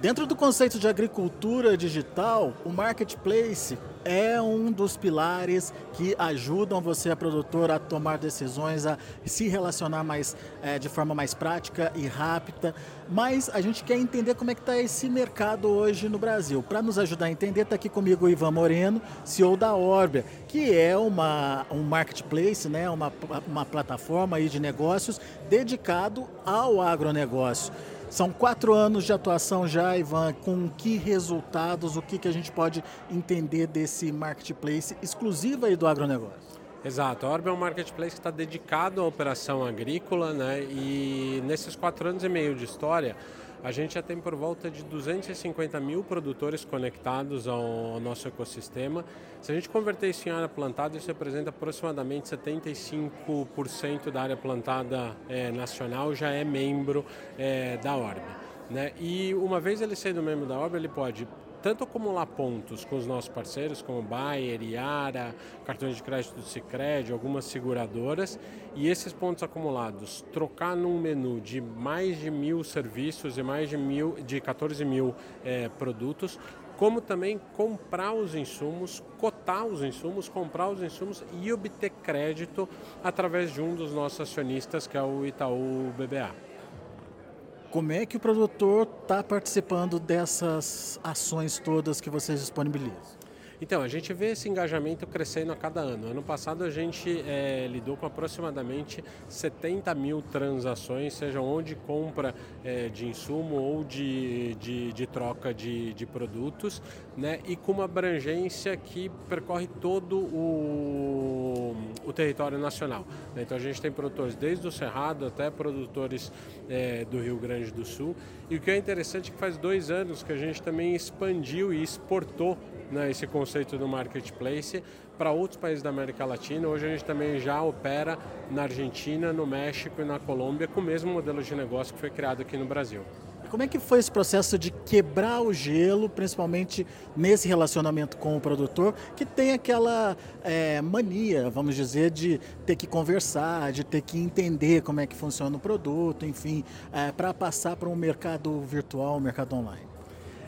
Dentro do conceito de agricultura digital, o marketplace é um dos pilares que ajudam você, a produtor, a tomar decisões, a se relacionar mais é, de forma mais prática e rápida. Mas a gente quer entender como é que está esse mercado hoje no Brasil. Para nos ajudar a entender, está aqui comigo o Ivan Moreno, CEO da Orbia, que é uma, um marketplace, né, uma, uma plataforma aí de negócios dedicado ao agronegócio. São quatro anos de atuação já, Ivan. Com que resultados, o que, que a gente pode entender desse marketplace exclusivo aí do agronegócio? Exato, a Orb é um marketplace que está dedicado à operação agrícola, né? E nesses quatro anos e meio de história, a gente já tem por volta de 250 mil produtores conectados ao, nosso ecossistema. Se a gente converter isso em área plantada, isso representa aproximadamente 75% da área plantada é, nacional já é membro é, da Orb. Né? E uma vez ele sendo membro da Orb, ele pode tanto acumular pontos com os nossos parceiros, como Bayer, Iara, cartões de crédito do Cicred, algumas seguradoras, e esses pontos acumulados trocar num menu de mais de mil serviços e mais de, mil, de 14 mil é, produtos, como também comprar os insumos, cotar os insumos, comprar os insumos e obter crédito através de um dos nossos acionistas, que é o Itaú BBA. Como é que o produtor está participando dessas ações todas que vocês disponibilizam? Então, a gente vê esse engajamento crescendo a cada ano. Ano passado a gente é, lidou com aproximadamente 70 mil transações, seja onde compra é, de insumo ou de, de, de troca de, de, produtos, né? e com uma abrangência que percorre todo o, o território nacional. Né? Então a gente tem produtores desde o Cerrado até produtores é, do Rio Grande do Sul. E o que é interessante é que faz dois anos que a gente também expandiu e exportou né, esse conceito do marketplace para outros países da América Latina. Hoje a gente também já opera na Argentina, no México e na Colômbia com o mesmo modelo de negócio que foi criado aqui no Brasil. Como é que foi esse processo de quebrar o gelo, principalmente nesse relacionamento com o produtor, que tem aquela é, mania, vamos dizer, de ter que conversar, de ter que entender como é que funciona o produto, enfim, é, para passar para um mercado virtual, um mercado online?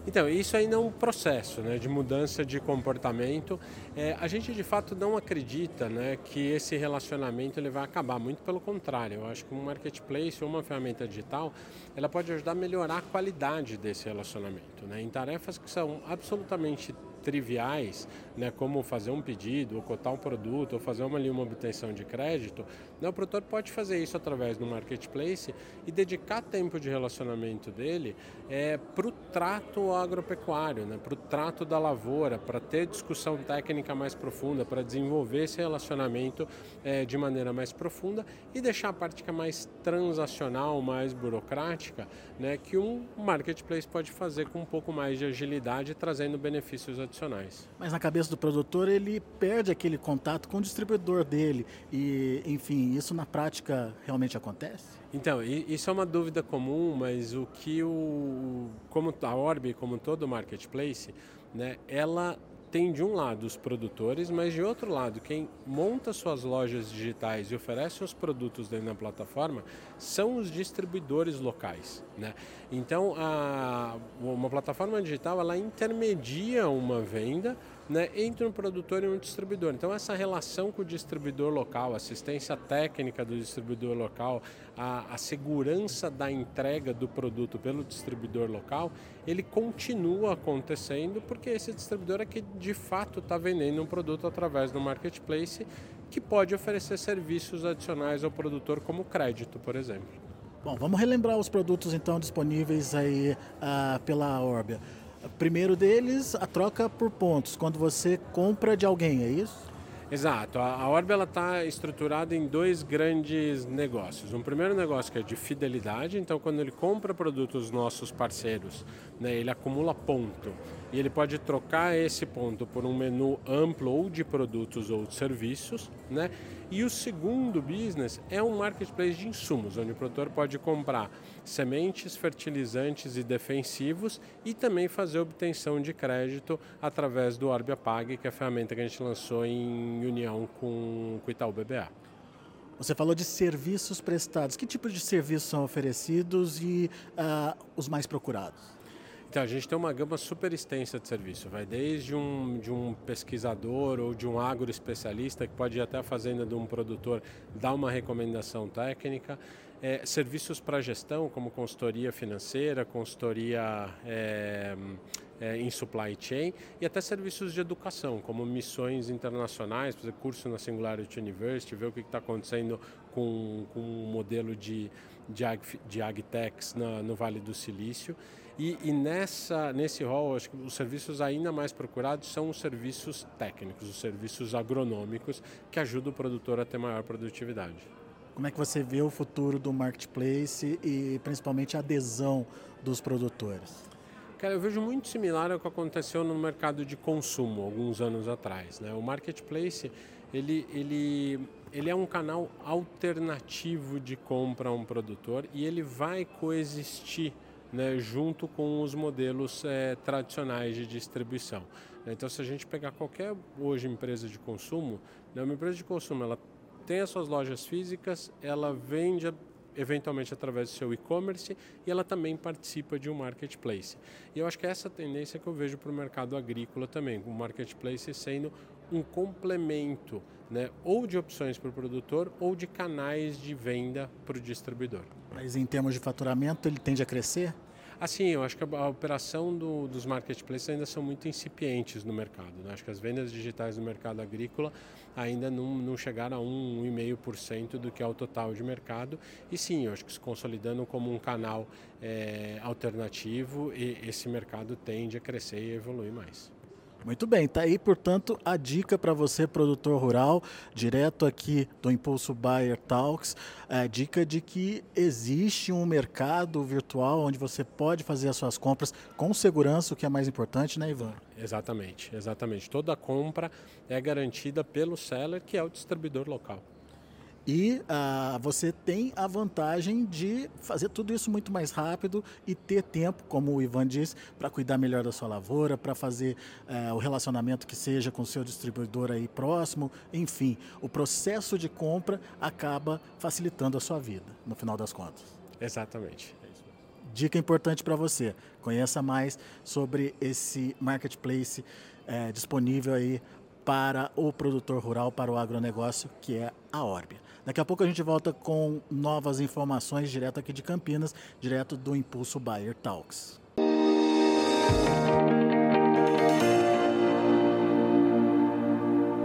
Então, isso ainda é um processo né, de mudança de comportamento. É, a gente, de fato, não acredita né, que esse relacionamento ele vai acabar, muito pelo contrário. Eu acho que um marketplace ou uma ferramenta digital, ela pode ajudar a melhorar a qualidade desse relacionamento. Né, em tarefas que são absolutamente triviais, né, como fazer um pedido, ou cotar um produto, ou fazer uma, ali, uma obtenção de crédito, né, o produtor pode fazer isso através do marketplace e dedicar tempo de relacionamento dele é, para o trato agropecuário, né, para o trato da lavoura, para ter discussão técnica mais profunda, para desenvolver esse relacionamento é, de maneira mais profunda e deixar a parte que é mais transacional, mais burocrática, né, que um marketplace pode fazer com um pouco mais de agilidade, trazendo benefícios adicionais tradicionais. Mas na cabeça do produtor ele perde aquele contato com o distribuidor dele e, enfim, isso na prática realmente acontece? Então, isso é uma dúvida comum, mas o que o como a Orbe, como todo marketplace, né, ela tem de um lado os produtores, mas de outro lado, quem monta suas lojas digitais e oferece os produtos dentro da plataforma são os distribuidores locais. Né? Então, a, uma plataforma digital ela intermedia uma venda né, entre um produtor e um distribuidor. Então, essa relação com o distribuidor local, assistência técnica do distribuidor local, a, a segurança da entrega do produto pelo distribuidor local, ele continua acontecendo porque esse distribuidor é que de fato está vendendo um produto através do marketplace que pode oferecer serviços adicionais ao produtor, como crédito, por exemplo. Bom, vamos relembrar os produtos então disponíveis aí uh, pela Orbia. Primeiro deles, a troca por pontos, quando você compra de alguém, é isso? Exato. A Orbe está estruturada em dois grandes negócios. Um primeiro negócio que é de fidelidade, então quando ele compra produtos nossos parceiros, né, ele acumula ponto e ele pode trocar esse ponto por um menu amplo ou de produtos ou de serviços, né? E o segundo business é um marketplace de insumos, onde o produtor pode comprar sementes, fertilizantes e defensivos e também fazer obtenção de crédito através do Orbia Pag, que é a ferramenta que a gente lançou em união com o Itaú BBA. Você falou de serviços prestados. Que tipo de serviços são oferecidos e uh, os mais procurados? Então, a gente tem uma gama super extensa de serviço, vai desde um, de um pesquisador ou de um agroespecialista que pode ir até a fazenda de um produtor dar uma recomendação técnica, é, serviços para gestão, como consultoria financeira, consultoria é, é, em supply chain e até serviços de educação, como missões internacionais, fazer curso na Singularity University, ver o que está acontecendo com, com um modelo de, de, ag, de agtechs na, no Vale do Silício. E, e, nessa, nesse rol, acho que os serviços ainda mais procurados são os serviços técnicos, os serviços agronômicos, que ajudam o produtor a ter maior produtividade. Como é que você vê o futuro do marketplace e principalmente a adesão dos produtores? Cara, eu vejo muito similar ao que aconteceu no mercado de consumo alguns anos atrás. Né? O marketplace ele, ele, ele é um canal alternativo de compra a um produtor e ele vai coexistir né, junto com os modelos é, tradicionais de distribuição. Então, se a gente pegar qualquer hoje empresa de consumo, né, uma empresa de consumo ela tem as suas lojas físicas, ela vende eventualmente através do seu e-commerce e ela também participa de um marketplace. E eu acho que é essa tendência que eu vejo para o mercado agrícola também, o marketplace sendo um complemento, né, ou de opções para o produtor ou de canais de venda para o distribuidor. Mas em termos de faturamento, ele tende a crescer? Assim, eu acho que a, operação do, dos marketplaces ainda são muito incipientes no mercado. Né? Acho que as vendas digitais no mercado agrícola ainda não, não chegaram a 1,5% do que é o total de mercado. E sim, eu acho que se consolidando como um canal é, alternativo, esse mercado tende a crescer e evoluir mais. Muito bem, tá aí, portanto, a dica para você, produtor rural, direto aqui do Impulso Buyer Talks, a dica de que existe um mercado virtual onde você pode fazer as suas compras com segurança, o que é mais importante, né, Ivan? Exatamente, exatamente. Toda compra é garantida pelo seller, que é o distribuidor local. E ah, você tem a vantagem de fazer tudo isso muito mais rápido e ter tempo, como o Ivan disse, para cuidar melhor da sua lavoura, para fazer eh, o relacionamento que seja com o seu distribuidor aí próximo. Enfim, o processo de compra acaba facilitando a sua vida, no final das contas. Exatamente. É Dica importante para você: conheça mais sobre esse marketplace eh, disponível aí para o produtor rural, para o agronegócio, que é a Orbia. Daqui a pouco a gente volta com novas informações direto aqui de Campinas, direto do Impulso Bayer Talks.